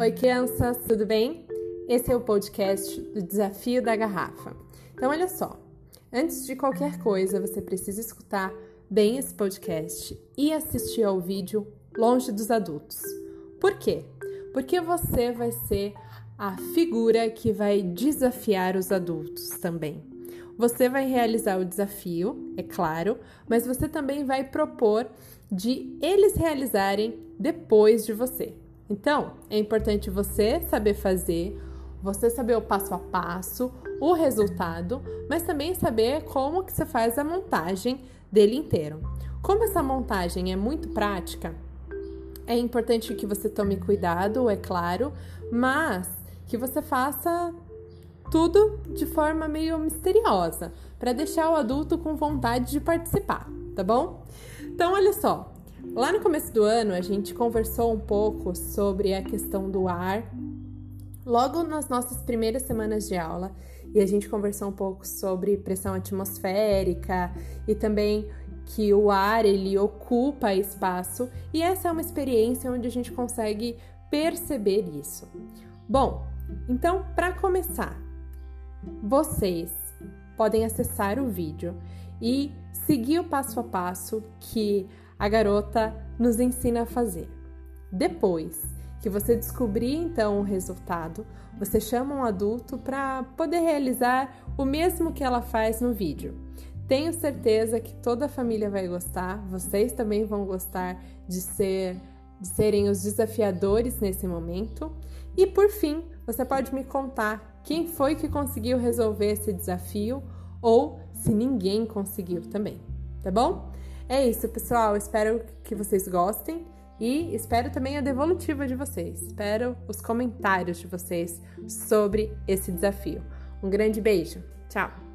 Oi, crianças, tudo bem? Esse é o podcast do Desafio da Garrafa. Então, olha só, antes de qualquer coisa, você precisa escutar bem esse podcast e assistir ao vídeo longe dos adultos. Por quê? Porque você vai ser a figura que vai desafiar os adultos também. Você vai realizar o desafio, é claro, mas você também vai propor de eles realizarem depois de você. Então, é importante você saber fazer, você saber o passo a passo, o resultado, mas também saber como que você faz a montagem dele inteiro. Como essa montagem é muito prática, é importante que você tome cuidado, é claro, mas que você faça tudo de forma meio misteriosa, para deixar o adulto com vontade de participar, tá bom? Então, olha só, Lá no começo do ano, a gente conversou um pouco sobre a questão do ar, logo nas nossas primeiras semanas de aula, e a gente conversou um pouco sobre pressão atmosférica e também que o ar ele ocupa espaço, e essa é uma experiência onde a gente consegue perceber isso. Bom, então, para começar, vocês podem acessar o vídeo e seguir o passo a passo que a garota nos ensina a fazer. Depois que você descobrir então o resultado, você chama um adulto para poder realizar o mesmo que ela faz no vídeo. Tenho certeza que toda a família vai gostar, vocês também vão gostar de ser de serem os desafiadores nesse momento. E por fim, você pode me contar quem foi que conseguiu resolver esse desafio ou se ninguém conseguiu também, tá bom? É isso, pessoal. Espero que vocês gostem e espero também a devolutiva de vocês. Espero os comentários de vocês sobre esse desafio. Um grande beijo. Tchau!